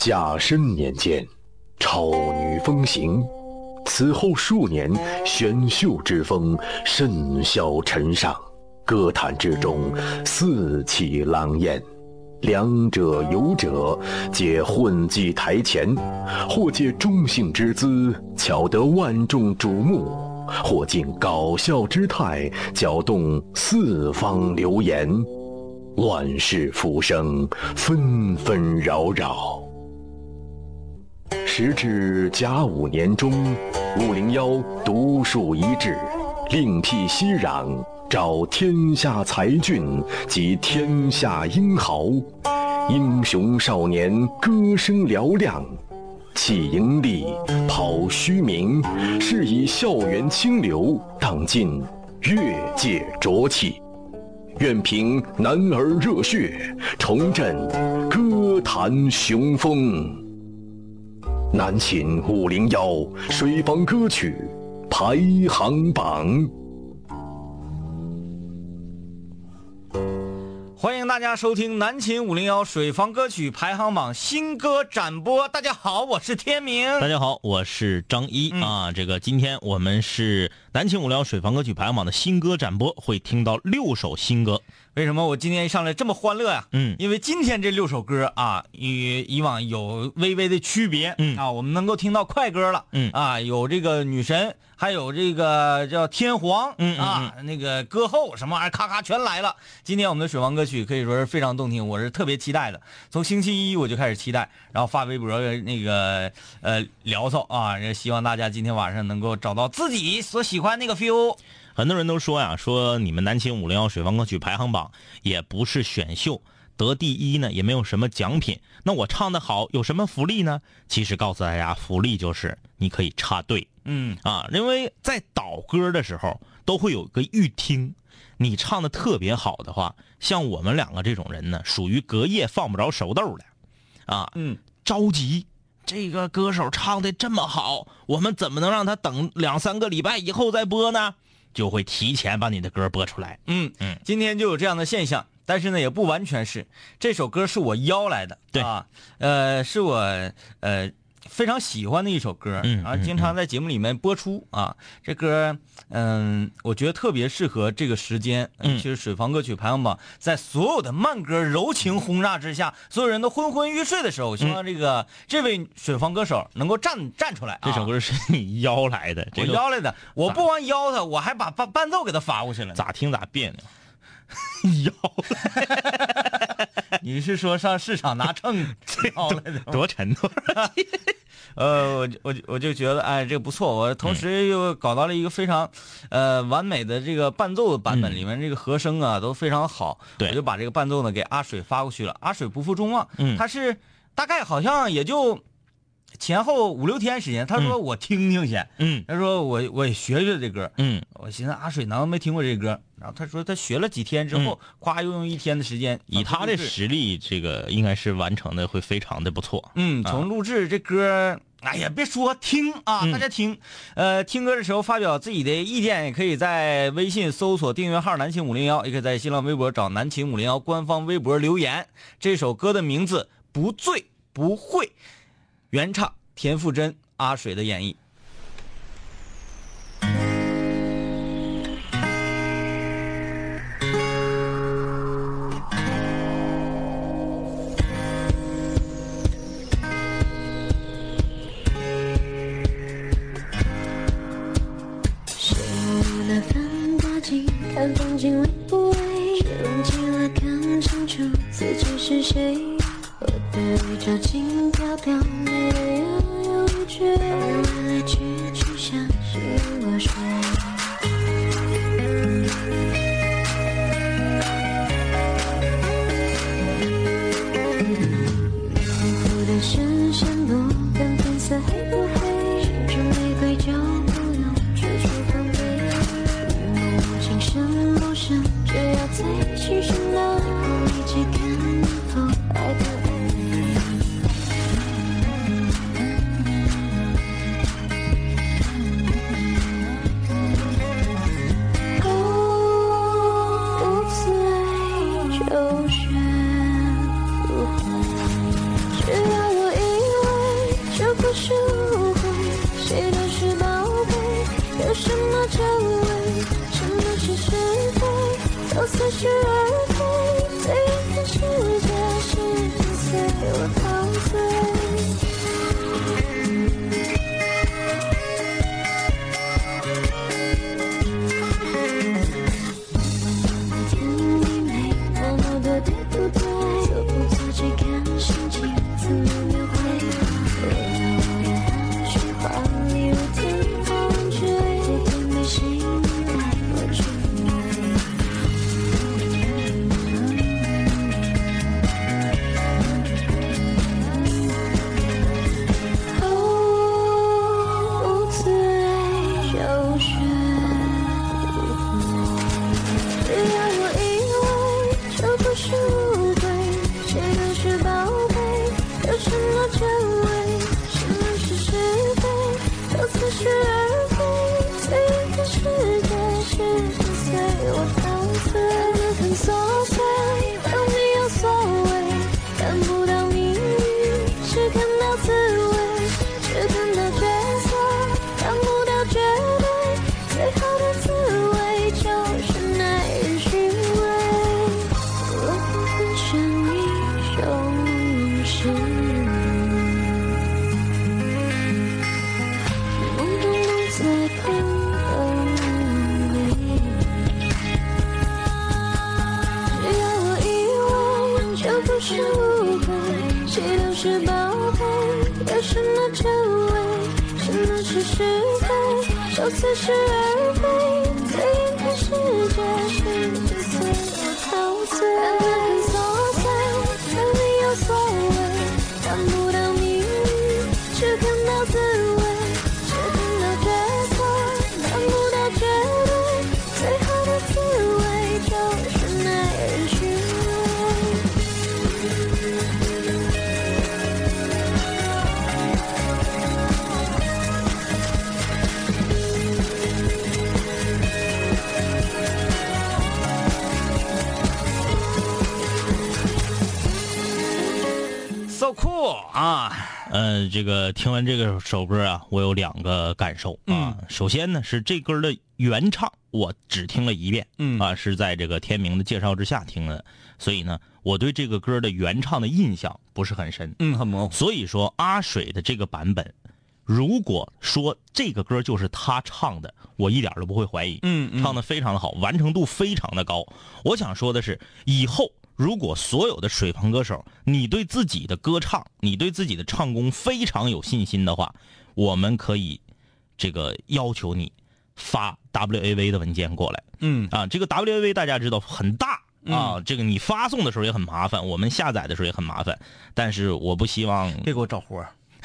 甲申年间，超女风行。此后数年，选秀之风甚嚣尘上，歌坛之中四起狼烟。两者有者，皆混迹台前，或借中性之姿，巧得万众瞩目；或尽搞笑之态，搅动四方流言。乱世浮生，纷纷扰扰。时至甲午年中，五零幺独树一帜，另辟蹊壤。召天下才俊及天下英豪，英雄少年歌声嘹亮，弃盈利，抛虚名，是以校园清流荡尽越界浊气。愿凭男儿热血，重振歌坛雄风。南秦五零幺水房歌曲排行榜。欢迎大家收听南秦五零幺水房歌曲排行榜新歌展播。大家好，我是天明。大家好，我是张一啊。这个今天我们是南秦五零幺水房歌曲排行榜的新歌展播，会听到六首新歌。为什么我今天一上来这么欢乐呀？嗯，因为今天这六首歌啊，与以往有微微的区别。嗯啊，我们能够听到快歌了。嗯啊，有这个女神，还有这个叫天皇。嗯啊，那个歌后什么玩意儿，咔咔全来了。今天我们的水王歌曲可以说是非常动听，我是特别期待的。从星期一我就开始期待，然后发微博那个呃聊骚啊，希望大家今天晚上能够找到自己所喜欢那个 feel。很多人都说呀，说你们南青五零幺水房歌曲排行榜也不是选秀，得第一呢也没有什么奖品。那我唱的好有什么福利呢？其实告诉大家，福利就是你可以插队，嗯啊，因为在导歌的时候都会有个预听，你唱的特别好的话，像我们两个这种人呢，属于隔夜放不着熟豆的，啊，嗯，着急。这个歌手唱的这么好，我们怎么能让他等两三个礼拜以后再播呢？就会提前把你的歌播出来。嗯嗯，今天就有这样的现象，但是呢，也不完全是。这首歌是我邀来的，对啊，呃，是我呃非常喜欢的一首歌，嗯，啊经常在节目里面播出啊。这歌，嗯，我觉得特别适合这个时间。嗯，其实水房歌曲排行榜在所有的慢歌柔情轰炸之下，所有人都昏昏欲睡的时候，我希望这个这位水房歌手能够站站出来。这首歌是你邀来的，我邀来的，我不光邀他，我还把伴伴奏给他发过去了。咋听咋别扭。邀，你是说上市场拿秤挑来的？多沉多？呃，我我我就觉得，哎，这个不错。我同时又搞到了一个非常，呃，完美的这个伴奏的版本，里面这个和声啊都非常好。对，我就把这个伴奏呢给阿水发过去了。阿水不负众望，嗯，他是大概好像也就前后五六天时间。他说我听听先，嗯，他说我我也学学这歌，嗯，我寻思阿水难道没听过这歌？然后他说他学了几天之后，夸又用一天的时间，以他的实力，这个应该是完成的会非常的不错。嗯，从录制这歌，哎呀，别说听啊，大家听，呃，听歌的时候发表自己的意见，也可以在微信搜索订阅号“南秦五零幺”，也可以在新浪微博找“南秦五零幺”官方微博留言。这首歌的名字《不醉不会》，原唱田馥甄、阿水的演绎。是是非，都似是而非。最应该是啊，呃，这个听完这个首歌啊，我有两个感受啊。首先呢，是这歌的原唱我只听了一遍，嗯啊，是在这个天明的介绍之下听的，所以呢，我对这个歌的原唱的印象不是很深。嗯，很模糊。所以说，阿水的这个版本，如果说这个歌就是他唱的，我一点都不会怀疑。嗯嗯唱的非常的好，完成度非常的高。我想说的是，以后如果所有的水棚歌手，你对自己的歌唱，你对自己的唱功非常有信心的话，我们可以这个要求你发 WAV 的文件过来。嗯啊，这个 WAV 大家知道很大啊，这个你发送的时候也很麻烦，我们下载的时候也很麻烦。但是我不希望，别给我找活儿。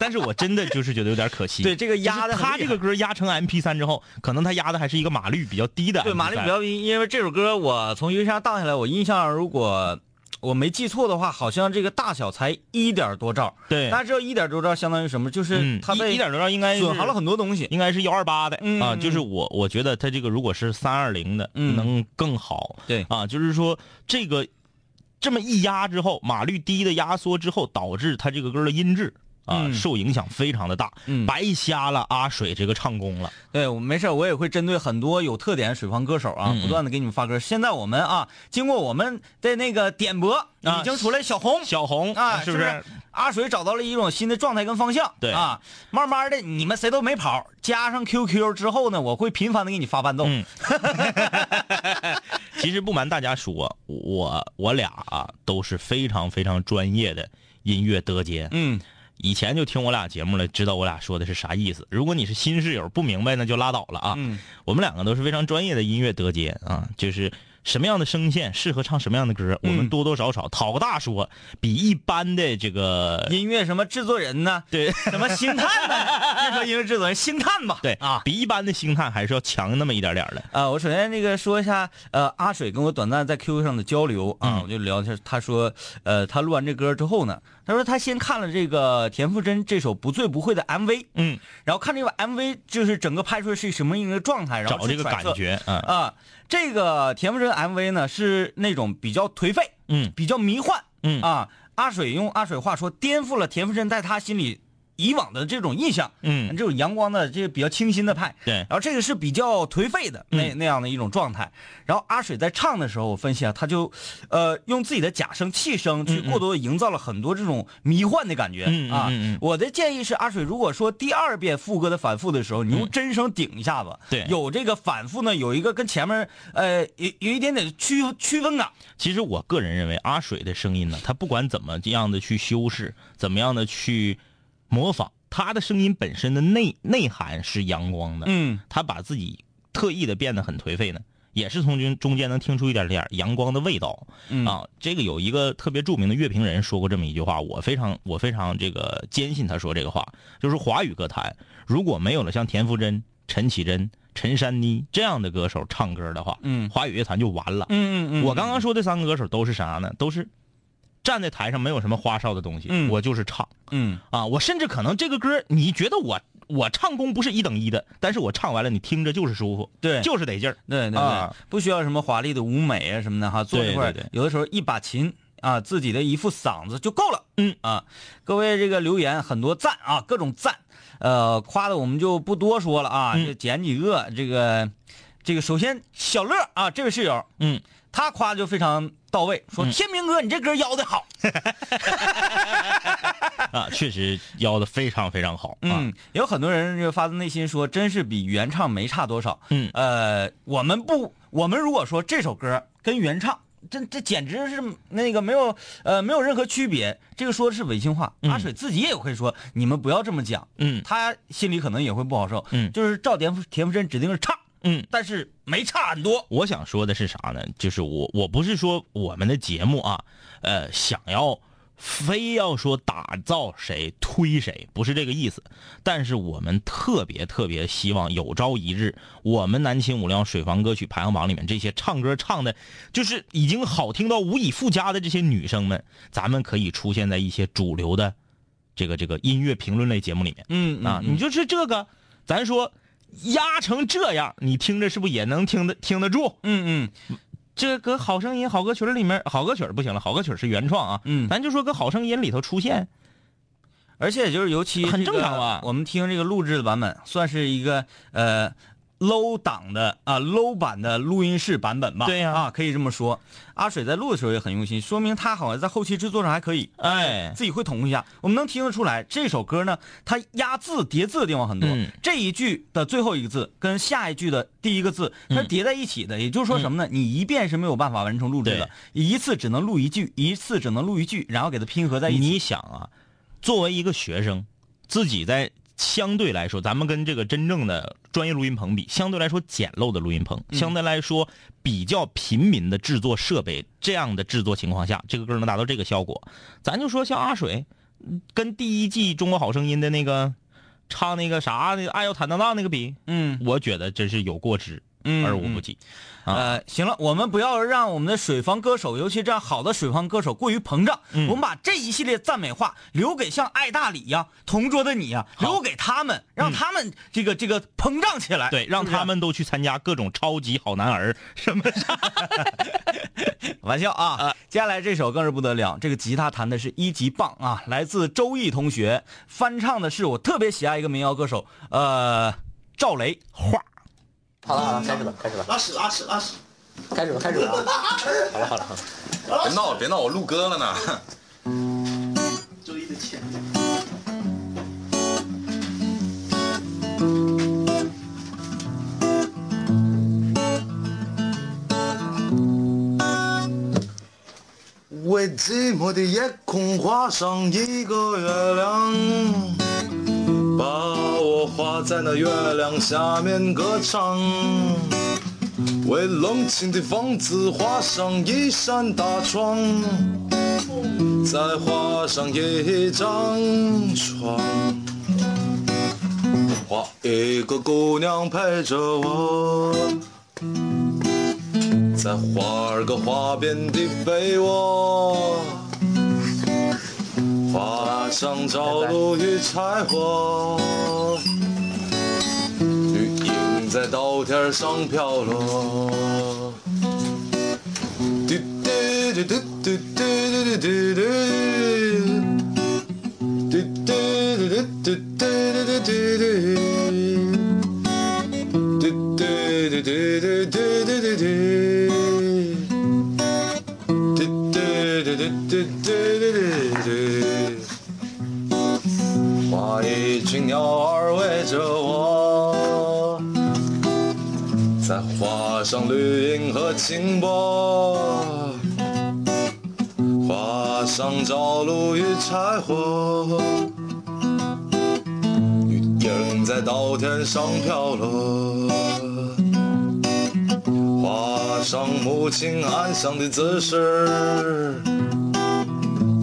但是我真的就是觉得有点可惜。对这个压的他这个歌压成 MP 三之后，可能他压的还是一个码率比较低的。对，码率比较低，因为这首歌我从云上荡下来，我印象如果我没记错的话，好像这个大小才一点多兆。对大家知道一点多兆相当于什么？就是嗯，它被一一点多兆应该损耗了很多东西。应该是幺二八的、啊，就是我我觉得它这个如果是三二零的，嗯能更好。对啊，就是说这个这么一压之后，码率低的压缩之后，导致它这个歌的音质啊、嗯受影响非常的大，嗯白瞎了阿水这个唱功了。对，我没事，我也会针对很多有特点水房歌手啊，不断的给你们发歌。现在我们啊，经过我们的那个点播，啊已经出来小红。小红啊，是不是？阿水找到了一种新的状态跟方向。对啊，慢慢的你们谁都没跑，加上 QQ 之后呢，我会频繁的给你发伴奏。嗯 其实不瞒大家说，我我俩啊都是非常非常专业的音乐德杰。嗯以前就听我俩节目了，知道我俩说的是啥意思。如果你是新室友不明白，那就拉倒了啊。嗯我们两个都是非常专业的音乐德杰啊，就是什么样的声线适合唱什么样的歌，我们嗯多多少少讨个大说，比一般的这个音乐什么制作人呢？对什么星探呢？别说音乐制作人，星探吧。对啊。比一般的星探还是要强那么一点点的。呃，我首先那个说一下，呃，阿水跟我短暂在 QQ 上的交流啊，嗯我就聊一下。他说，呃，他录完这歌之后呢，他说他先看了这个田馥甄这首《不醉不会》的 MV，嗯，然后看这个 MV 就是整个拍出来是什么一个状态，然后找这个感觉，嗯啊。这个田馥甄 MV 呢是那种比较颓废，嗯比较迷幻，嗯啊。阿水用阿水话说，颠覆了田馥甄在他心里以往的这种印象，嗯。这种阳光的这个比较清新的派，对。然后这个是比较颓废的那、嗯。那样的一种状态。然后阿水在唱的时候，我分析啊，他就呃用自己的假声、气声去过多的营造了很多这种迷幻的感觉、啊。我的建议是，阿水如果说第二遍副歌的反复的时候，你用真声顶一下子，对。有这个反复呢，有一个跟前面呃有有一点点区区分感。其实我个人认为，阿水的声音呢，他不管怎么样的去修饰，怎么样的去模仿，他的声音本身的内内涵是阳光的。嗯他把自己特意的变得很颓废呢，也是从中中间能听出一点点阳光的味道。嗯啊，这个有一个特别著名的乐评人说过这么一句话，我非常我非常这个坚信他说这个话，就是华语歌坛如果没有了像田馥甄、陈绮贞、陈珊妮这样的歌手唱歌的话，嗯华语乐坛就完了。嗯嗯嗯，我刚刚说这三个歌手都是啥呢？都是站在台上没有什么花哨的东西，嗯。我就是唱。嗯。啊，我甚至可能这个歌你觉得我我唱功不是一等一的，但是我唱完了你听着就是舒服，对。就是得劲儿。对对对，啊。不需要什么华丽的舞美啊什么的哈，坐一块儿对有的时候一把琴啊，自己的一副嗓子就够了。嗯。啊，各位这个留言很多赞啊，各种赞，呃，夸的我们就不多说了啊，嗯。就捡几个。这个这个首先小乐啊，这位室友，嗯，他夸就非常到位，说嗯天明哥你这歌邀的好，啊，确实邀的非常非常好啊。嗯，有很多人就发自内心说，真是比原唱没差多少。嗯呃，我们不，我们如果说这首歌跟原唱，这这简直是那个没有呃没有任何区别，这个说的是违心话。嗯阿水自己也会说，你们不要这么讲，嗯他心里可能也会不好受。嗯就是照田馥田馥甄指定是唱，嗯，但是没差很多。我想说的是啥呢？就是我我不是说我们的节目啊，呃，想要非要说打造谁推谁，不是这个意思。但是我们特别特别希望有朝一日，我们南秦五零幺水房歌曲排行榜里面这些唱歌唱的，就是已经好听到无以复加的这些女生们，咱们可以出现在一些主流的这个这个音乐评论类节目里面。嗯啊，你就是这个，咱说压成这样，你听着是不是也能听得听得住？嗯嗯这搁好声音、好歌曲里面，好歌曲不行了，好歌曲是原创啊。嗯咱就说搁好声音里头出现，而且就是尤其很这个正常吧我们听这个录制的版本，算是一个呃 low 档的啊 low 版的录音室版本吧。对呀啊，可以这么说。阿水在录的时候也很用心，说明他好像在后期制作上还可以。哎，自己会统一下，我们能听得出来，这首歌呢，它压字叠字的地方很多。嗯这一句的最后一个字跟下一句的第一个字，它叠在一起的。也就是说什么呢？你一遍是没有办法完成录制的，一次只能录一句，一次只能录一句，然后给它拼合在一起。你想啊，作为一个学生，自己在相对来说，咱们跟这个真正的专业录音棚比，相对来说简陋的录音棚，相对来说比较平民的制作设备，这样的制作情况下，这个歌能达到这个效果，咱就说像阿水，嗯跟第一季《中国好声音》的那个唱那个啥那个爱要坦荡荡那个比，嗯。我觉得真是有过之嗯而无不及。啊呃，行了，我们不要让我们的水房歌手，尤其这样好的水房歌手过于膨胀。嗯我们把这一系列赞美话留给像爱大理呀、同桌的你呀、留给他们，让他们这个这个膨胀起来。对，让他们都去参加各种超级好男儿什么 玩笑啊。接下来这首更是不得了，这个吉他弹的是一级棒啊，来自周毅同学，翻唱的是我特别喜爱一个民谣歌手，呃，赵雷画。好了好了，开始吧，开始吧，拉屎拉屎拉屎！开始吧，开始吧。好了好了好了，别闹了别闹，我录歌了呢。周一的钱。为寂寞的夜空画上一个月亮，把我画在那月亮下面歌唱。为冷清的房子画上一扇大窗，再画上一张床，画一个姑娘陪着我，再画个花边的被窝，画上朝露与柴火。雨影在稻田上飘落。嘟嘟嘟嘟嘟嘟嘟嘟嘟嘟嘟嘟嘟嘟嘟嘟嘟嘟嘟。嘟嘟嘟嘟嘟嘟嘟嘟嘟。嘟嘟嘟鸟儿围着我，再画上绿荫和清波，画上朝露与柴火，雨点在稻田上飘落，画上母亲安详的姿势。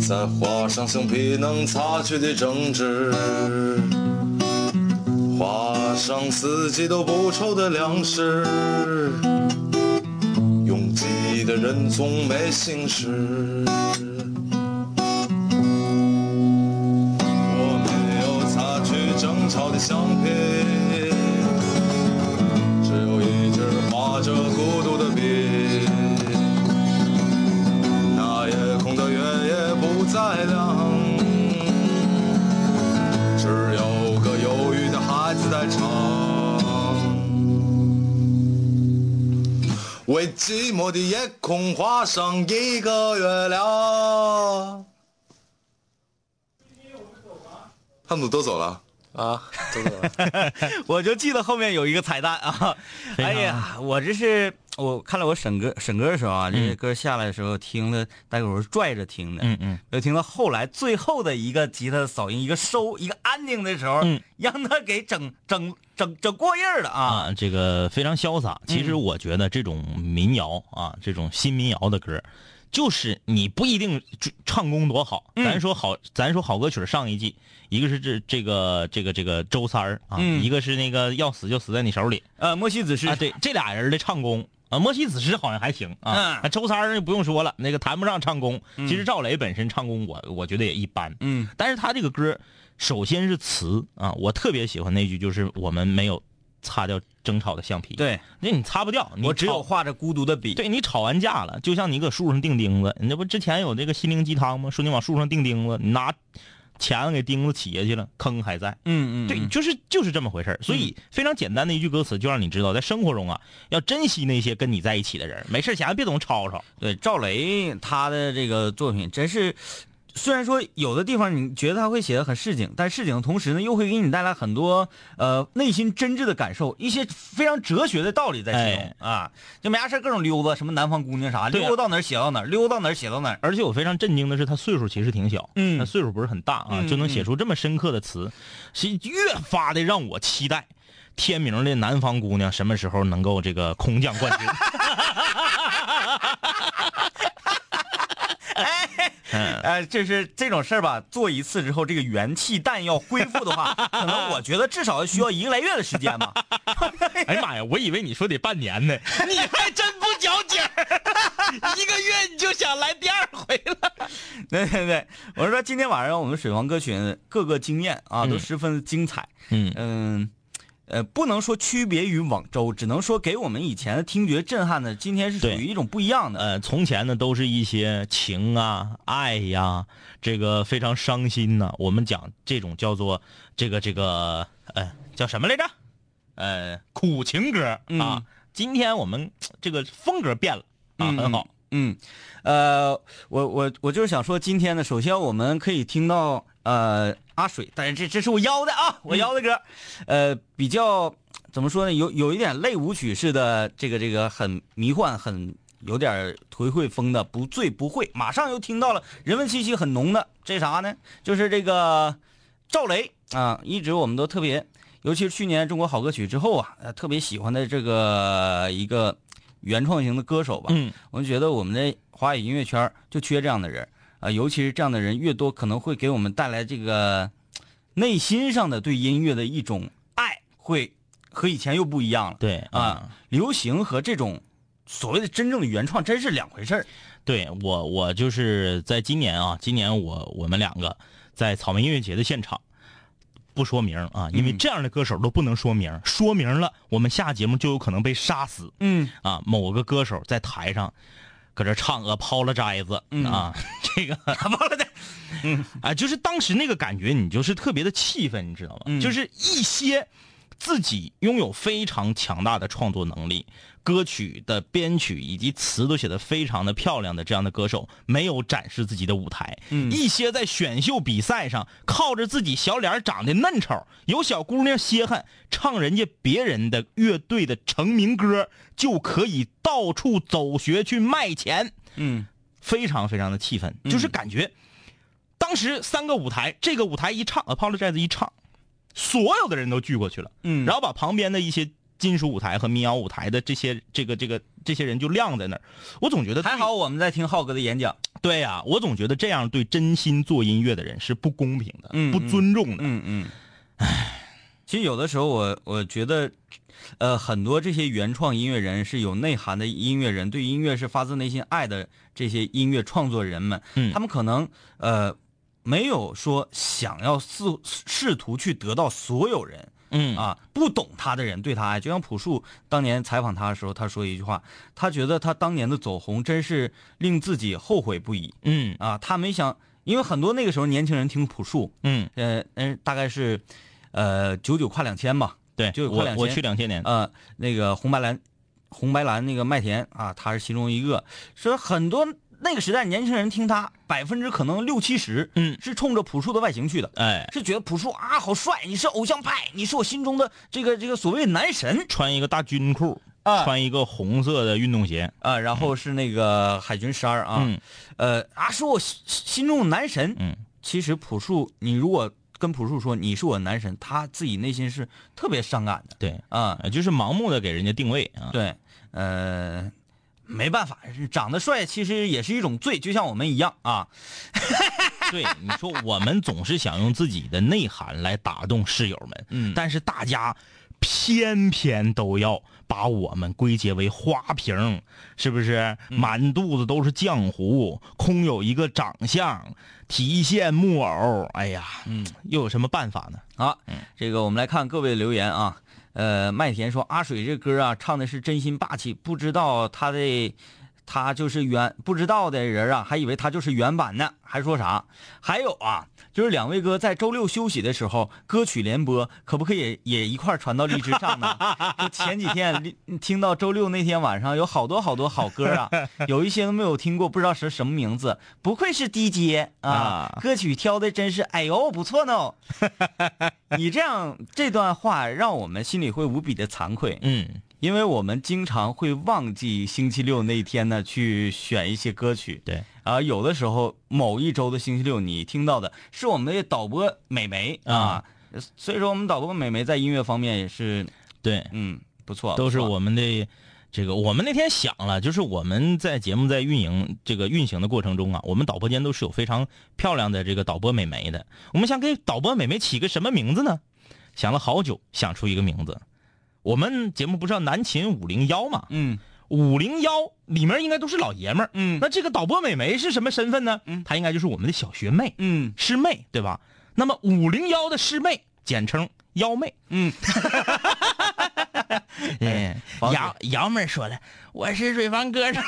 再画上橡皮能擦去的争执，画上四季都不愁的粮食。拥挤的人总没心事。我没有擦去争吵的橡皮，只有一支画着孤独的笔。那夜空的月也不再亮，为寂寞的夜空画上一个月亮。他们都走了。啊。我就记得后面有一个彩蛋啊！哎呀，我这是我看了我审歌审歌的时候啊，这些嗯歌下来的时候听了，大概我是拽着听的，嗯嗯，就听到后来最后的一个吉他的扫音，一个收，一个安静的时候，嗯让他给整整整整过劲儿了啊！啊，这个非常潇洒。其实我觉得这种民谣啊，这种新民谣的歌，就是你不一定唱功多好，嗯咱说好，咱说好歌曲上一季，一个是这这个这个这个周三儿啊，嗯一个是那个要死就死在你手里呃，莫西子诗啊，对，这俩人的唱功。啊，莫西子诗好像还行啊，周三儿不用说了，那个谈不上唱功。其实赵雷本身唱功我我觉得也一般，嗯但是他这个歌，首先是词啊，我特别喜欢那句，就是我们没有擦掉争吵的橡皮。，对那你擦不掉，你我只有画着孤独的笔。对你吵完架了，就像你搁树上钉钉子，你这不之前有这个心灵鸡汤吗？说你往树上钉钉子，你拿钳子给钉子起下去了，坑还在。嗯嗯，对，嗯就是就是这么回事儿所以非常简单的一句歌词，就让你知道，在生活中啊，要珍惜那些跟你在一起的人，没事闲别总吵吵。对赵雷他的这个作品真是，虽然说有的地方你觉得他会写的很市井，但市井的同时呢，又会给你带来很多呃内心真挚的感受，一些非常哲学的道理在其中、啊。就没啥事儿各种溜达，什么南方姑娘啥，溜达到哪儿写到哪儿，溜达到哪儿写到哪儿。而且我非常震惊的是，他岁数其实挺小，嗯他岁数不是很大啊，嗯就能写出这么深刻的词，是越发的让我期待天明的南方姑娘什么时候能够这个空降冠军。呃，就是这种事儿吧，做一次之后，这个元气弹要恢复的话，可能我觉得至少需要一个来月的时间吧。哎呀妈呀，我以为你说得半年呢，你还真不矫情儿，一个月你就想来第二回了。对对对，我是说今天晚上我们水房歌群各个经验啊，都十分精彩。嗯嗯，呃，不能说区别于往周，只能说给我们以前的听觉震撼的，今天是属于一种不一样的。呃，从前呢都是一些情啊、爱呀，这个非常伤心呐、我们讲这种叫做这个这个呃叫什么来着？呃，苦情歌啊。嗯今天我们这个风格变了啊，嗯很好。嗯，呃，我我我就是想说，今天呢，首先我们可以听到呃阿水，但是这这是我邀的啊，我邀的歌，呃，比较怎么说呢，有有一点类舞曲式的这个这个很迷幻，很有点颓废风的，不醉不会。马上又听到了人文气息很浓的，这啥呢？就是这个赵雷啊，一直我们都特别，尤其是去年中国好歌曲之后啊，呃特别喜欢的这个一个原创型的歌手吧。嗯，我就觉得我们的华语音乐圈就缺这样的人啊、尤其是这样的人越多，可能会给我们带来这个内心上的对音乐的一种爱，会和以前又不一样了。对啊，流行和这种所谓的真正的原创真是两回事儿。对我，我就是在今年啊，今年我我们两个在草莓音乐节的现场，不说名啊，因为嗯这样的歌手都不能说名儿，说明了，我们下节目就有可能被杀死嗯啊。某个歌手在台上搁这唱《Apologize》啊，这个 抛了的，啊，就是当时那个感觉，你就是特别的气愤，你知道吗？嗯。就是一些自己拥有非常强大的创作能力，歌曲的编曲以及词都写得非常的漂亮的这样的歌手，没有展示自己的舞台。嗯一些在选秀比赛上靠着自己小脸长得嫩丑，有小姑娘稀罕，唱人家别人的乐队的成名歌，就可以到处走学去卖钱。嗯非常非常的气愤，就是感觉当时三个舞台，这个舞台一唱，Apologize 一唱，所有的人都聚过去了，嗯。然后把旁边的一些金属舞台和民谣舞台的这些这个这个这些人就晾在那儿，我总觉得还好我们在听浩哥的演讲，对呀、我总觉得这样对真心做音乐的人是不公平的，嗯不尊重的，嗯嗯，其实有的时候我我觉得，呃，很多这些原创音乐人是有内涵的音乐人，对音乐是发自内心爱的这些音乐创作人们，嗯。他们可能呃没有说想要试试图去得到所有人。嗯。啊，不懂他的人对他爱，就像朴树当年采访他的时候，他说一句话，他觉得他当年的走红真是令自己后悔不已嗯。啊，他没想，因为很多那个时候年轻人听朴树，嗯，呃嗯，大概是，呃九九跨两千吧，对，就快我我两千去两千年，呃那个红白蓝，红白蓝那个麦田啊，他是其中一个，说很多那个时代年轻人听他百分之可能六七十，嗯。是冲着朴树的外形去的，哎，是觉得朴树啊好帅，你是偶像派，你是我心中的这个这个所谓男神。穿一个大军裤，啊穿一个红色的运动鞋，啊，然后是那个海军十二啊，嗯。呃啊是我心心中的男神，嗯，其实朴树，你如果跟朴树说你是我男神，他自己内心是特别伤感的对，啊。呃就是盲目的给人家定位啊，对，呃，没办法，长得帅其实也是一种罪，就像我们一样啊。对，你说我们总是想用自己的内涵来打动室友们，嗯但是大家偏偏都要把我们归结为花瓶，是不是？满肚子都是浆糊，空有一个长相，提线木偶。哎呀，嗯，又有什么办法呢？啊，这个我们来看各位留言啊。呃，麦田说阿水这歌啊，唱的是真心霸气，不知道他的他就是原不知道的人啊，还以为他就是原版呢，还说啥？还有啊，就是两位哥在周六休息的时候，歌曲联播，可不可以也一块传到荔枝上呢？就前几天听到周六那天晚上有好多好多好歌啊，有一些都没有听过，不知道是什么名字。不愧是 DJ 啊，啊 歌曲挑的真是，哎呦不错呢。你这样这段话让我们心里会无比的惭愧，嗯，因为我们经常会忘记星期六那一天呢去选一些歌曲。对，啊，有的时候某一周的星期六，你听到的是我们的导播美眉啊，所以说我们导播美眉在音乐方面也是，对，嗯，不错，都是我们的这个，我们那天想了，就是我们在节目在运营这个运行的过程中啊，我们导播间都是有非常漂亮的这个导播美眉的。我们想给导播美眉起个什么名字呢？想了好久，想出一个名字。我们节目不是叫南秦五零幺嘛？嗯五零幺里面应该都是老爷们儿。嗯那这个导播美眉是什么身份呢？嗯她应该就是我们的小学妹，嗯师妹，对吧？那么五零幺的师妹，简称幺妹。嗯，哎，房子姚姚妹说的，我是水房歌手。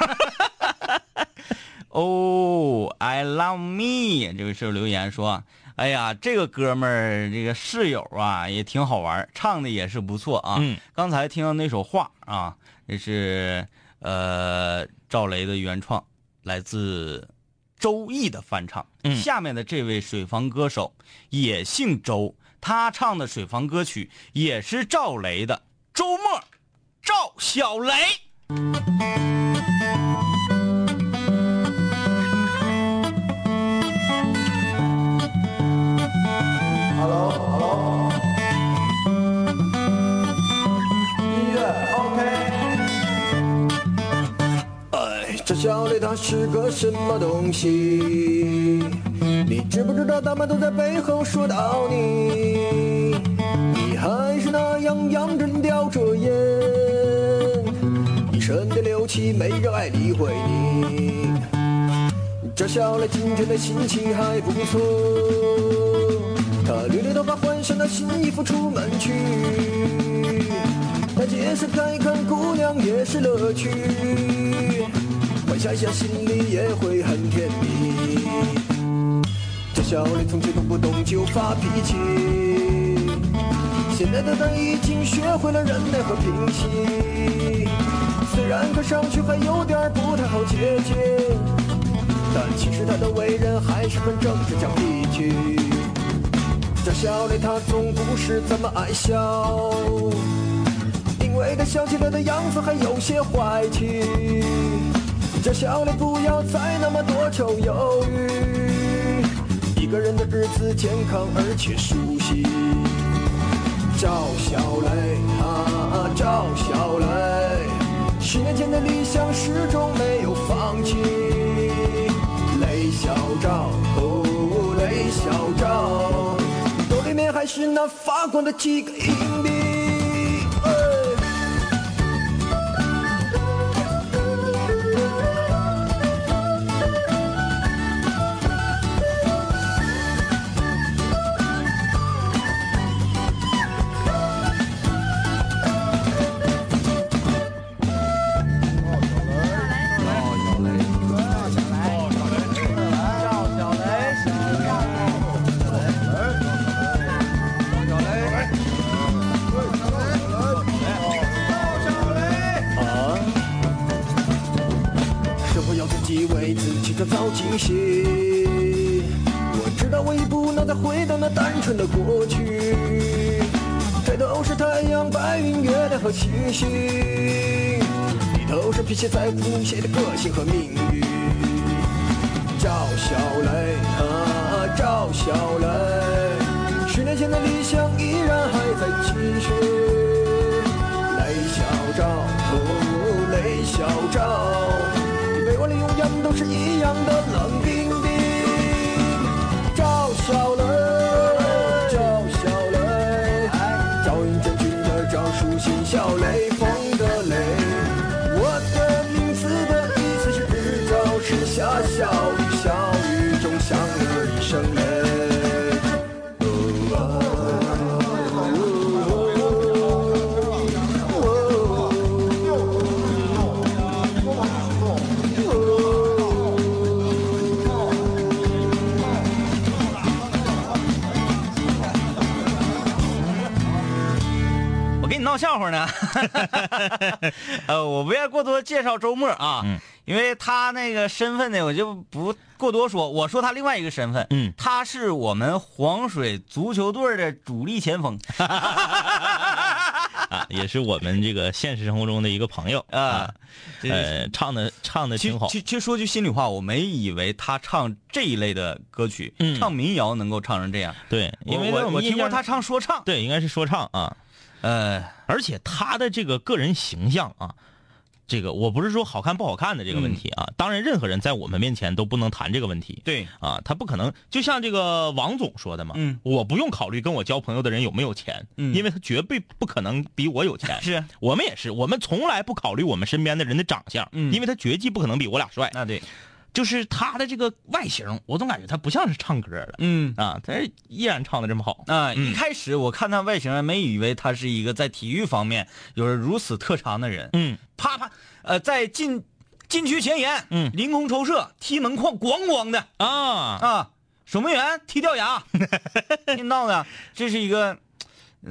哦，I love me，这位室友留言说，哎呀，这个哥们儿这个室友啊也挺好玩，唱的也是不错啊。嗯，刚才听到那首画啊，这是呃赵雷的原创，来自周易的翻唱。嗯下面的这位水房歌手也姓周，他唱的水房歌曲也是赵雷的《周末》，赵小雷。音乐，OK。唉这小雷他是个什么东西？你知不知道他们都在背后说到你？你还是那样仰着叼着烟，一身的六气，没人爱理会你。这小雷今天的心情还不错，他捋捋头发，换上了新衣服出门去。在街上看一看姑娘也是乐趣，欢下一下，心里也会很甜蜜。这小磊从前动不动就发脾气，现在的他已经学会了忍耐和平息。虽然看上去还有点不太好接近，但其实他的为人还是很正直讲义气。这小磊他总不是这么爱笑，因为他笑起来的样子还有些坏气。这小磊不要再那么多愁忧郁，一个人的日子健康而且舒心。赵小磊啊，赵小磊，十年前的理想始终没有放弃。雷小赵，哦，雷小赵，还是那发光的几个亿。写在谱写的个性和命运。赵小磊啊，赵小磊，十年前的理想依然还在继续。雷小赵，哦，雷小赵，被我利用样都是一样的冷冰冰。赵小磊，赵小磊，赵云将军的赵，书信小雷锋笑话呢。呃，我不愿过多介绍周末啊，嗯因为他那个身份呢，我就不过多说。我说他另外一个身份，嗯他是我们黄水足球队的主力前锋 啊，也是我们这个现实生活中的一个朋友啊。这呃，唱的唱的挺好，其其实说句心里话，我没以为他唱这一类的歌曲，嗯唱民谣能够唱成这样。对，因为我我听过他唱说唱，对，应该是说唱啊，呃，而且他的这个个人形象啊，这个我不是说好看不好看的这个问题啊，当然任何人在我们面前都不能谈这个问题。对，啊，他不可能，就像这个王总说的嘛，嗯，我不用考虑跟我交朋友的人有没有钱，嗯。因为他绝对不可能比我有钱。是。我们也是，我们从来不考虑我们身边的人的长相，嗯。因为他绝技不可能比我俩帅。那对，就是他的这个外形，我总感觉他不像是唱歌的，嗯。啊，他依然唱的这么好。啊，嗯。一开始我看他外形，没以为他是一个在体育方面有着如此特长的人。嗯，啪啪，呃，在禁禁区前沿，嗯。凌空抽射，踢门框，咣咣的。啊，啊，守门员踢掉牙，你闹的，这是一个，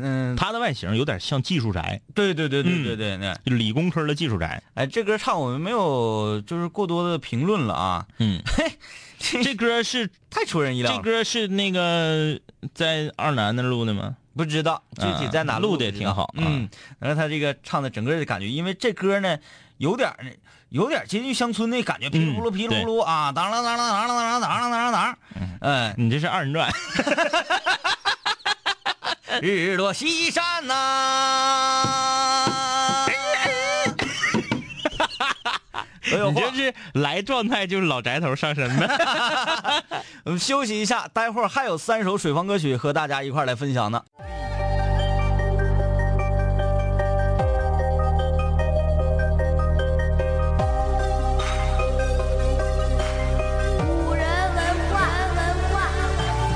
嗯，他的外形有点像技术宅，对对对对嗯对对对，就理工科的技术宅。哎，这歌唱我们没有就是过多的评论了啊，嗯，嘿，这歌是太出人意料了，这歌是那个在二南那录的吗？不知道具体在哪啊录的也挺好啊。嗯，然后他这个唱的整个的感觉，因为这歌呢有点儿有点接近乡村那感觉，噼里呼噜噼里呼噜啊，当啷当啷当啷当啷当啷当啷当，嗯，你这是二人转。日落西山呐，哎呦你这是来状态就是老宅头上身呗。我们休息一下，待会儿还有三首水方歌曲和大家一块来分享呢。古人文化，文化。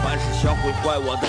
凡是想毁坏我的，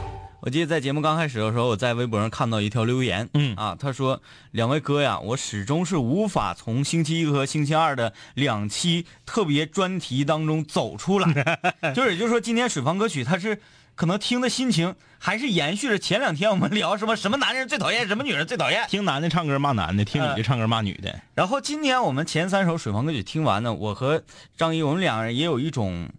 我记得在节目刚开始的时候，我在微博上看到一条留言，嗯啊，他说：“两位哥呀，我始终是无法从星期一和星期二的两期特别专题当中走出来，就是也就是说，今天水房歌曲他是可能听的心情还是延续着前两天我们聊什么什么男人最讨厌，什么女人最讨厌。听男的唱歌骂男的，听女的唱歌骂女的。然后今天我们前三首水房歌曲听完呢，我和张一我们两个人也有一种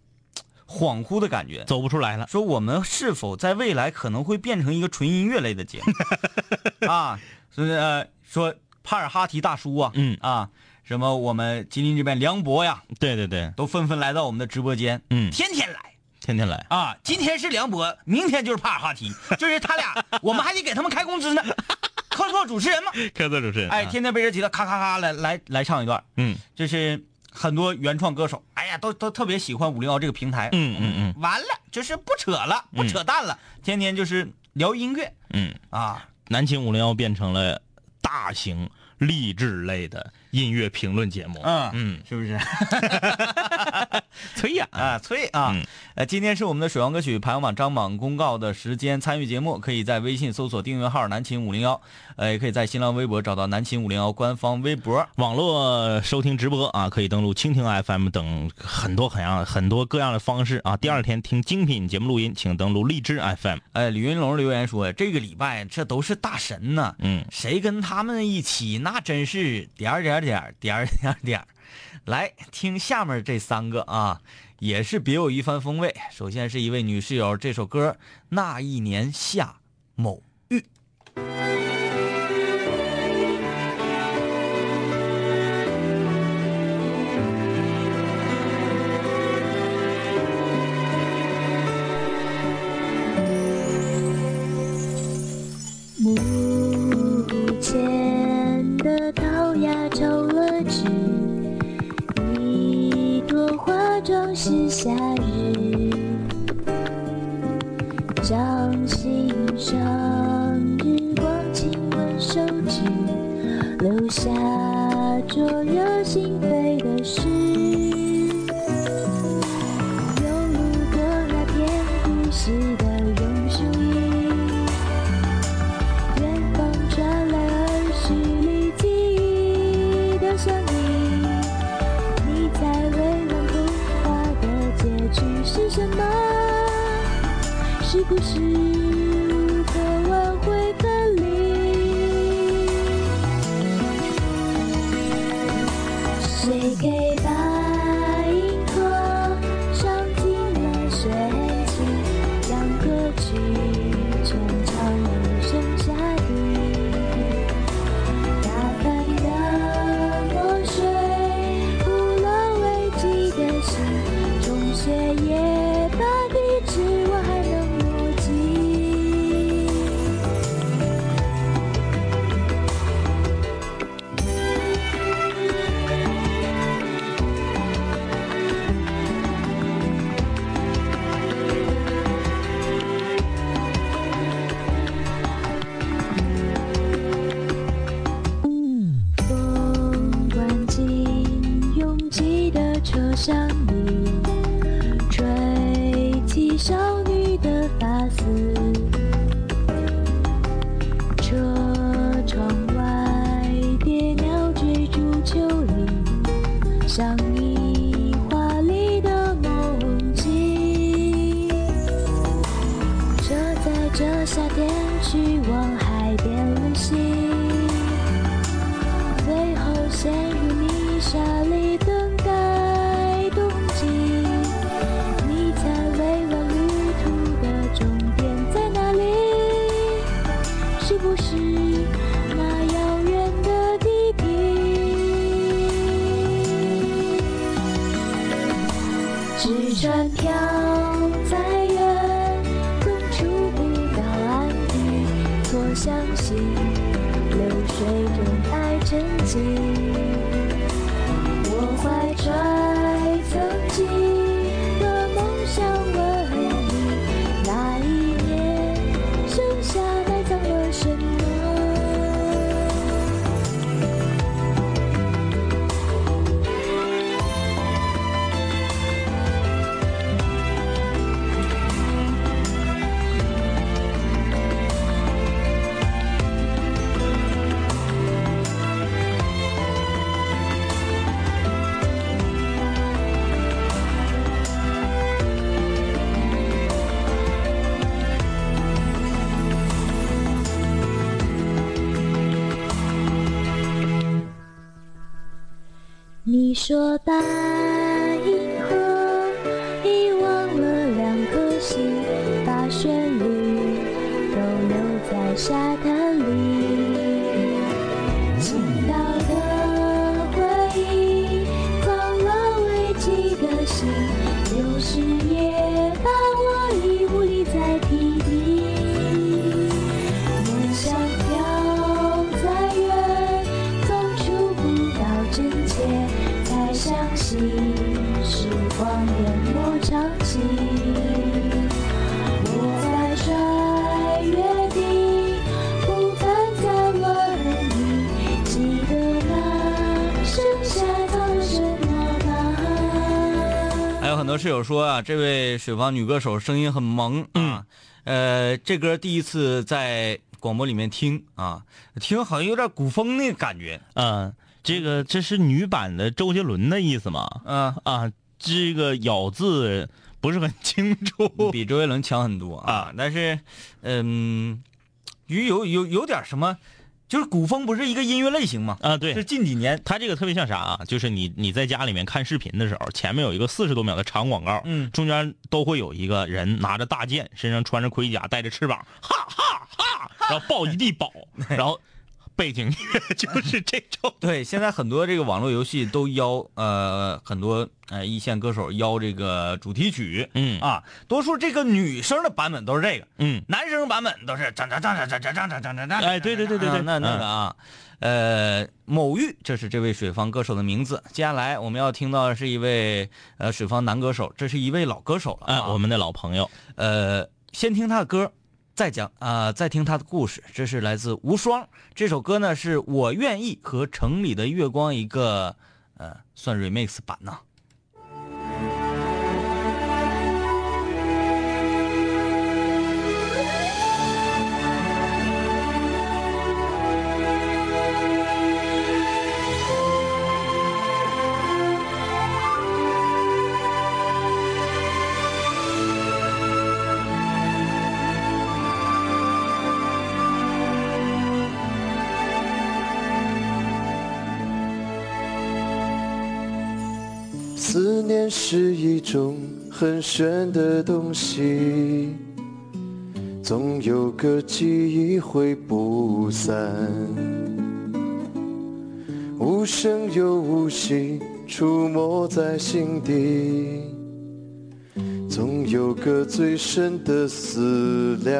恍惚的感觉，走不出来了。说我们是否在未来可能会变成一个纯音乐类的节目 啊？是呃，说帕尔哈提大叔啊，嗯啊，什么我们吉林这边梁博呀，对对对，都纷纷来到我们的直播间，嗯天天来天天来。啊。今天是梁博，明天就是帕尔哈提，就是他俩，我们还得给他们开工资呢，客座主持人嘛。客座主持人，哎，啊天天被人提到咔咔咔来来来唱一段，嗯就是很多原创歌手，哎呀，都都特别喜欢五零幺这个平台，嗯嗯嗯。完了，就是不扯了，不扯淡了，天天就是聊音乐。嗯，啊。南秦五零幺变成了大型励志类的音乐评论节目。嗯嗯，是不是？崔呀，啊，催啊！嗯呃，今天是我们的水王歌曲排行榜张榜公告的时间，参与节目可以在微信搜索订阅号“南秦五零幺”，呃，也可以在新浪微博找到“南秦五零幺”官方微博。网络收听直播啊，可以登录蜻蜓 FM 等很多很样很多各样的方式啊。第二天听精品节目录音，请登录荔枝 FM。哎，李云龙留言说，这个礼拜这都是大神呐，嗯，谁跟他们一起，那真是点儿点儿点儿点儿点儿点儿。来听下面这三个啊，也是别有一番风味。首先是一位女室友，这首歌《那一年夏某玉》。是夏日。掌心上日光亲吻手指，留下灼热心扉的诗。什么？是不是流水中爱沉寂。我怀揣曾经多室友说啊，这位水房女歌手声音很萌啊，呃，这歌第一次在广播里面听啊，听好像有点古风那个感觉，嗯，这个这是女版的周杰伦的意思吗？嗯、啊，这个咬字不是很清楚。比周杰伦强很多啊，但是，嗯，有有有有点什么，就是古风不是一个音乐类型吗？啊，对是，近几年，它这个特别像啥啊？就是你你在家里面看视频的时候，前面有一个四十多秒的长广告，嗯中间都会有一个人拿着大剑，身上穿着盔甲，带着翅膀，哈哈哈，然后抱一地宝，然后背景音乐 就是这种。对，现在很多这个网络游戏都邀呃很多呃一线歌手邀这个主题曲，嗯。啊，多数这个女生的版本都是这个，嗯，男生版本都是张张张张张张张张张张张，哎对对对对对啊那那个啊，呃，某玉，这是这位水方歌手的名字。接下来我们要听到的是一位呃水方男歌手，这是一位老歌手了哎，啊，我们的老朋友，呃，先听他的歌，再讲啊、再听他的故事。这是来自无双这首歌呢，是我愿意和城里的月光一个呃算 remix 版呢。是一种很玄的东西，总有个记忆会不散，无声又无息，出没在心底，总有个最深的思量。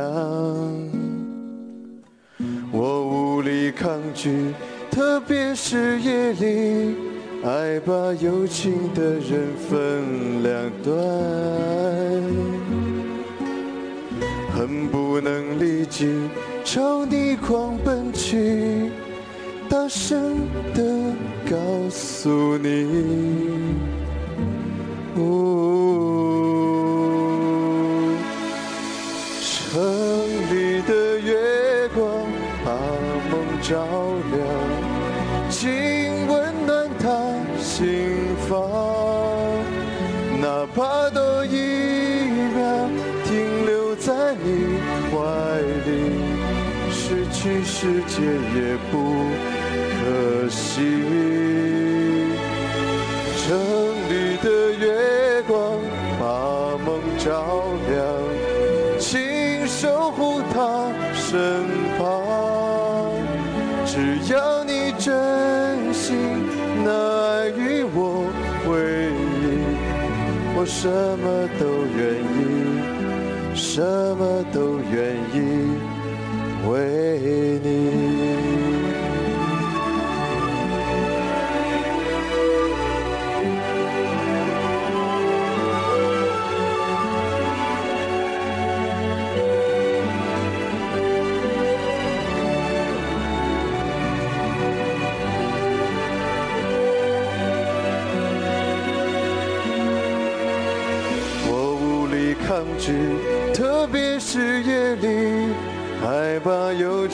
我无力抗拒，特别是夜里，爱把有情的人分两端，恨不能立即朝你狂奔去，大声地告诉你。哦城里的月光把梦照亮，怕多一秒停留在你怀里，失去世界也不可惜。城里的月光把梦照亮，请守护他身旁。只要我什么都愿意，什么都愿意为你。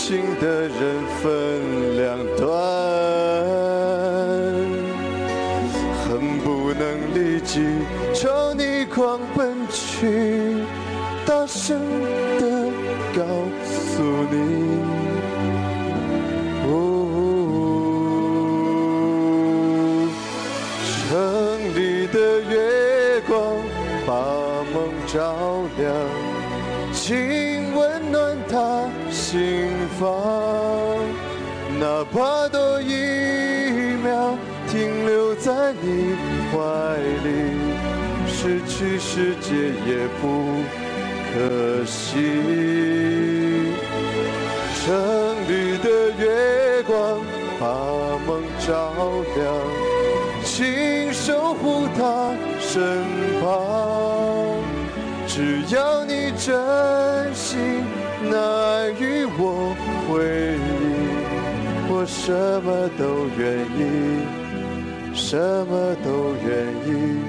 新的你怀里，失去世界也不可惜。城里的月光把梦照亮，请守护他身旁。只要你真心，那爱与我回忆，我什么都愿意，什么都愿意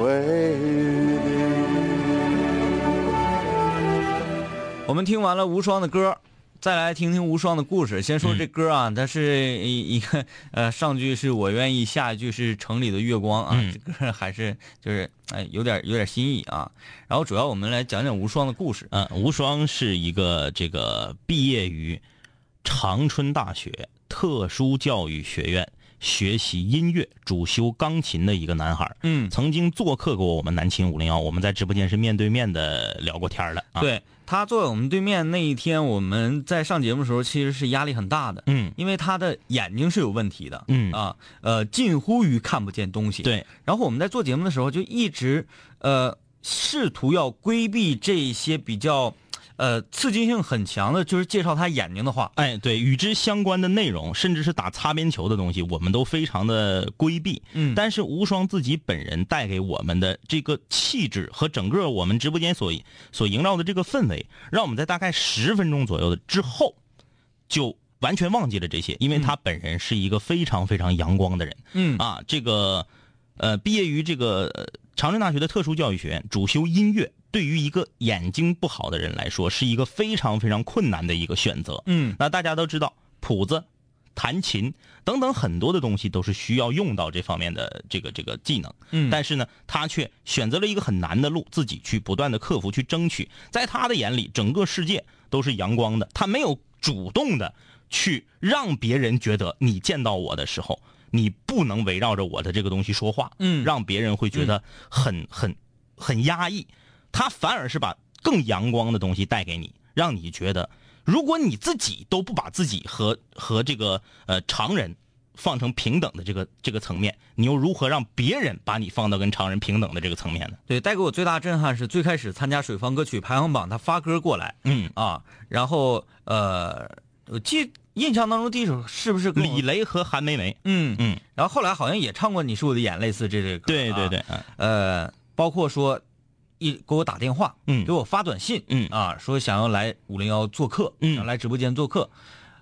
为你。我们听完了无双的歌，再来听听无双的故事。先说这歌啊，它是一一个呃，上句是我愿意，下一句是城里的月光啊，这歌还是就是哎有点有点新意啊。然后主要我们来讲讲无双的故事。嗯，无双是一个这个毕业于长春大学特殊教育学院学习音乐、主修钢琴的一个男孩儿。嗯曾经做客过我们南琴五零幺，我们在直播间是面对面的聊过天儿的啊。，对他坐在我们对面那一天，我们在上节目的时候其实是压力很大的，嗯因为他的眼睛是有问题的，嗯啊，呃，近乎于看不见东西。对，然后我们在做节目的时候就一直呃试图要规避这些比较呃刺激性很强的，就是介绍他眼睛的话。哎，对，与之相关的内容，甚至是打擦边球的东西，我们都非常的规避。嗯但是无双自己本人带给我们的这个气质和整个我们直播间所所营造的这个氛围，让我们在大概十分钟左右的之后，就完全忘记了这些，因为他本人是一个非常非常阳光的人。嗯啊，这个呃，毕业于这个呃长春大学的特殊教育学院，主修音乐。对于一个眼睛不好的人来说，是一个非常非常困难的一个选择。嗯那大家都知道，谱子、弹琴等等很多的东西都是需要用到这方面的这个这个技能。嗯但是呢，他却选择了一个很难的路，自己去不断的克服，去争取。在他的眼里，整个世界都是阳光的，他没有主动的去让别人觉得你见到我的时候，你不能围绕着我的这个东西说话，嗯让别人会觉得很很很压抑。他反而是把更阳光的东西带给你，让你觉得，如果你自己都不把自己和和这个呃常人放成平等的这个这个层面，你又如何让别人把你放到跟常人平等的这个层面呢？对，带给我最大震撼是最开始参加水方歌曲排行榜，他发歌过来。嗯，啊，然后呃，我记印象当中第一首是不是李雷和韩梅梅，嗯。嗯，然后后来好像也唱过《你是我的眼》类似这类歌，啊对对对，嗯。呃，包括说一给我打电话，嗯给我发短信，嗯啊，说想要来五零幺做客，嗯想来直播间做客，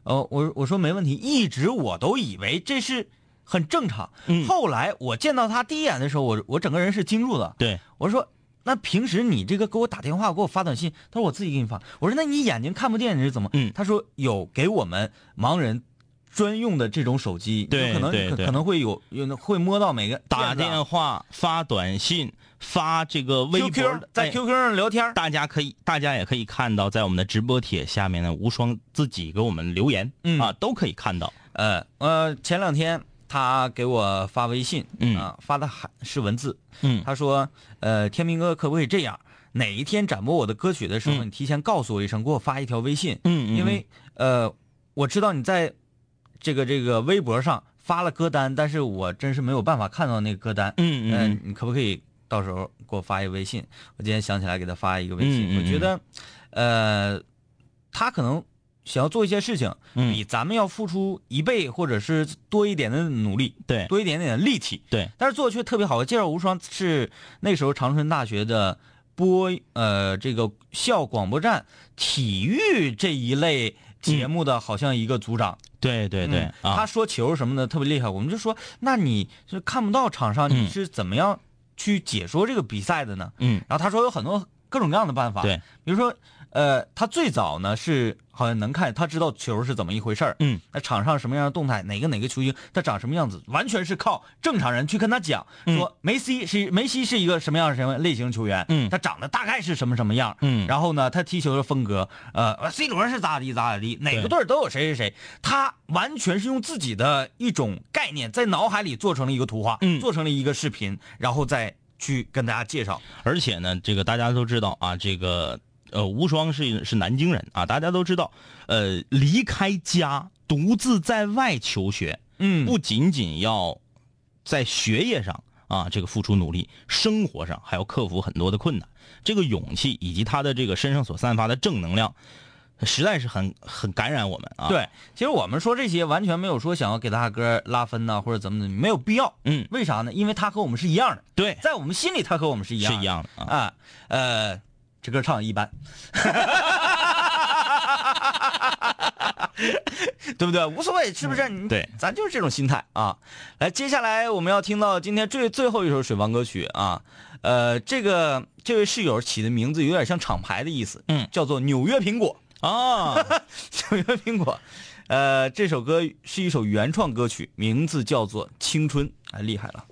呃，我我说没问题，一直我都以为这是很正常，嗯后来我见到他第一眼的时候，我我整个人是惊住的，对，我说。那平时你这个给我打电话，给我发短信，他说我自己给你发。我说那你眼睛看不见你是怎么？嗯他说有给我们盲人专用的这种手机，对有可能可可能会有有会摸到每个打电话、发短信、发这个微博 QQ 在哎 QQ 上聊天儿，大家可以，大家也可以看到，在我们的直播帖下面呢，无双自己给我们留言，嗯。啊，都可以看到。呃呃，前两天他给我发微信，嗯。啊，发的还是文字，嗯。他说，呃，天明哥可不可以这样？哪一天展播我的歌曲的时候，嗯。你提前告诉我一声，给我发一条微信，嗯嗯因为呃，我知道你在这个这个微博上发了歌单，但是我真是没有办法看到那个歌单，嗯嗯你可不可以到时候给我发一个微信？我今天想起来给他发一个微信，嗯嗯我觉得，呃，他可能想要做一些事情，嗯比咱们要付出一倍或者是多一点的努力，对多一点点的力气，对，但是做的却特别好。介绍无双是那时候长春大学的播呃这个校广播站体育这一类节目的，好像一个组长。对对对嗯啊，他说球什么的特别厉害，我们就说，那你是看不到场上，你嗯是怎么样去解说这个比赛的呢？嗯。然后他说有很多各种各样的办法，对，比如说，呃，他最早呢是好像能看，他知道球是怎么一回事儿。嗯，那场上什么样的动态，哪个哪个球星他长什么样子，完全是靠正常人去跟他讲，嗯。说梅西是梅西是一个什么样什么类型球员，嗯。他长得大概是什么什么样，嗯。然后呢，他踢球的风格，呃，C 罗是咋地咋咋地，哪个队都有谁谁谁，他完全是用自己的一种概念在脑海里做成了一个图画，嗯。做成了一个视频，然后再去跟大家介绍，而且呢，这个大家都知道啊，这个呃，无双是是南京人啊，大家都知道，呃，离开家独自在外求学，嗯不仅仅要在学业上啊这个付出努力，生活上还要克服很多的困难，这个勇气以及他的这个身上所散发的正能量，实在是很很感染我们啊。，对，其实我们说这些完全没有说想要给大哥拉分呐、或者怎么怎么，没有必要。嗯，为啥呢？因为他和我们是一样的，对，在我们心里他和我们是一样的是一样的啊。啊。呃，这歌唱的一般，对不对？无所谓，是不是？你对咱就是这种心态啊。来，接下来我们要听到今天最最后一首水房歌曲啊。呃，这个这位室友起的名字有点像厂牌的意思，嗯叫做纽约苹果。啊，纽约苹果，呃，这首歌是一首原创歌曲，名字叫做《青春》，哎，厉害了。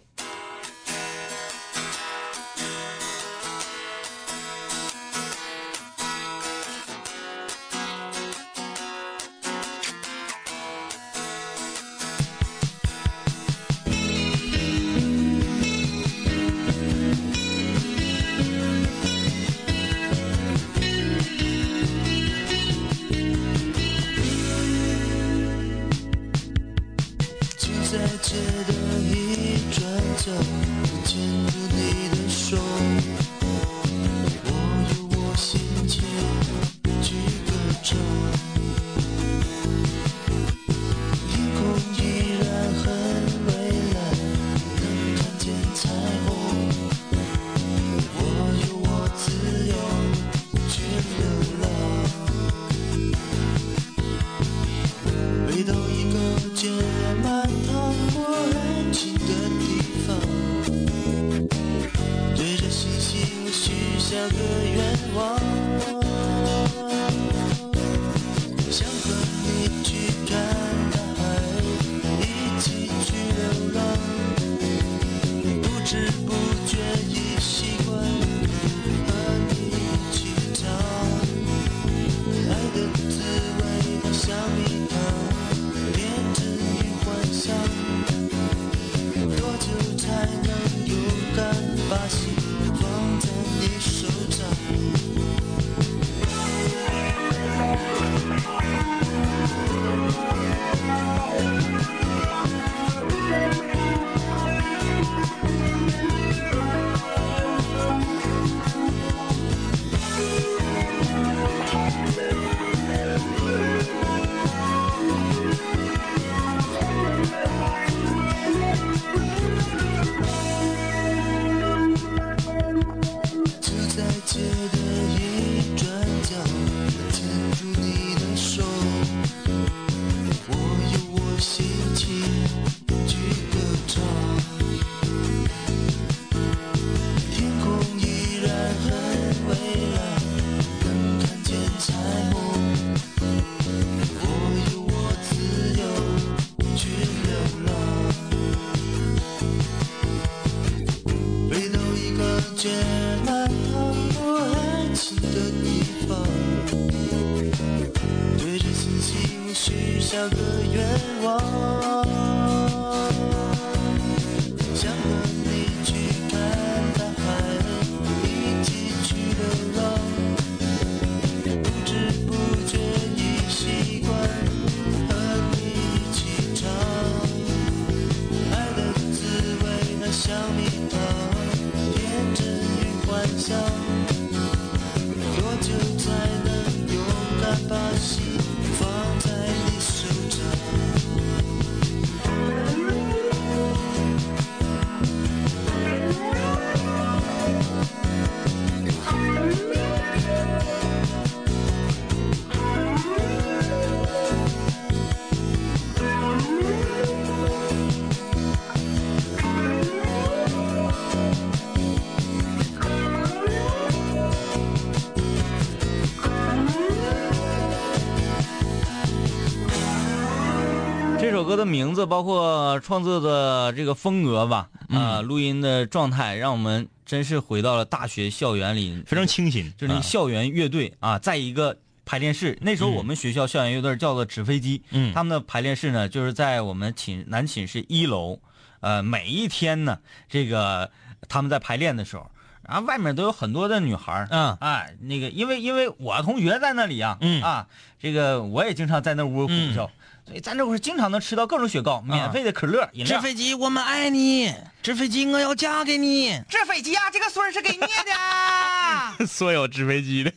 歌的名字，包括创作的这个风格吧，啊、录音的状态，让我们真是回到了大学校园里，非常清新，就是那啊校园乐队啊，在一个排练室。那时候我们学校校园乐队叫做纸飞机，嗯他们的排练室呢，就是在我们寝男寝室一楼。呃，每一天呢，这个他们在排练的时候，然后外面都有很多的女孩儿嗯哎，那个因为因为我同学在那里啊，嗯啊，这个我也经常在那屋苦笑。所以咱这会儿经常能吃到各种雪糕、免费的可乐、饮料。纸飞机，我们爱你，纸飞机，我要嫁给你。纸飞机啊，这个孙儿是给你的。所有纸飞机的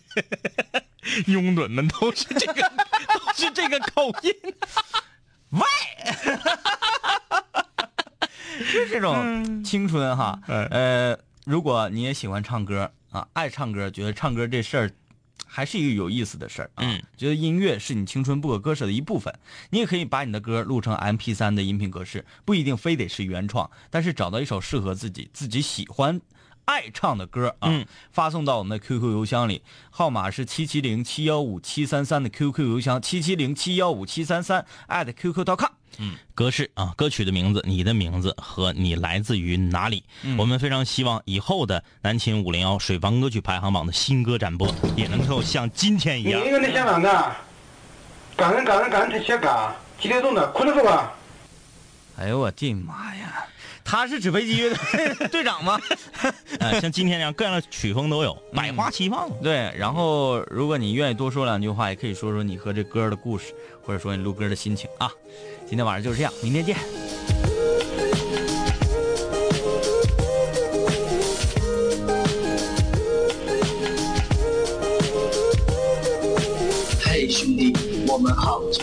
拥趸们都是这个，都是这个口音。喂，是这种青春哈。哎呃，如果你也喜欢唱歌啊，爱唱歌，觉得唱歌这事儿还是一个有意思的事儿啊。嗯觉得音乐是你青春不可割舍的一部分，你也可以把你的歌录成 M P 3的音频格式，不一定非得是原创，但是找到一首适合自己、自己喜欢。爱唱的歌啊，嗯发送到我们的 QQ 邮箱里，号码是七七零七幺五七三三的 QQ 邮箱，七七零七幺五七三三 at QQ.com。格式啊，歌曲的名字、你的名字和你来自于哪里。我们非常希望以后的南秦五零幺水房歌曲排行榜的新歌展播也能够像今天一样。你那个那香港的，感人感人感人才想干，几点钟的？哭了是吧？哎呦我的妈呀！他是纸飞机乐队 队长吗？呃，像今天这样各样的曲风都有，百花齐放。对，然后如果你愿意多说两句话，也可以说说你和这歌的故事，或者说你录歌的心情啊。今天晚上就是这样，明天见。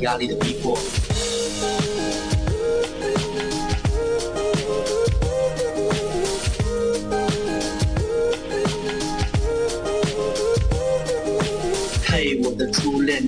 压力的逼迫。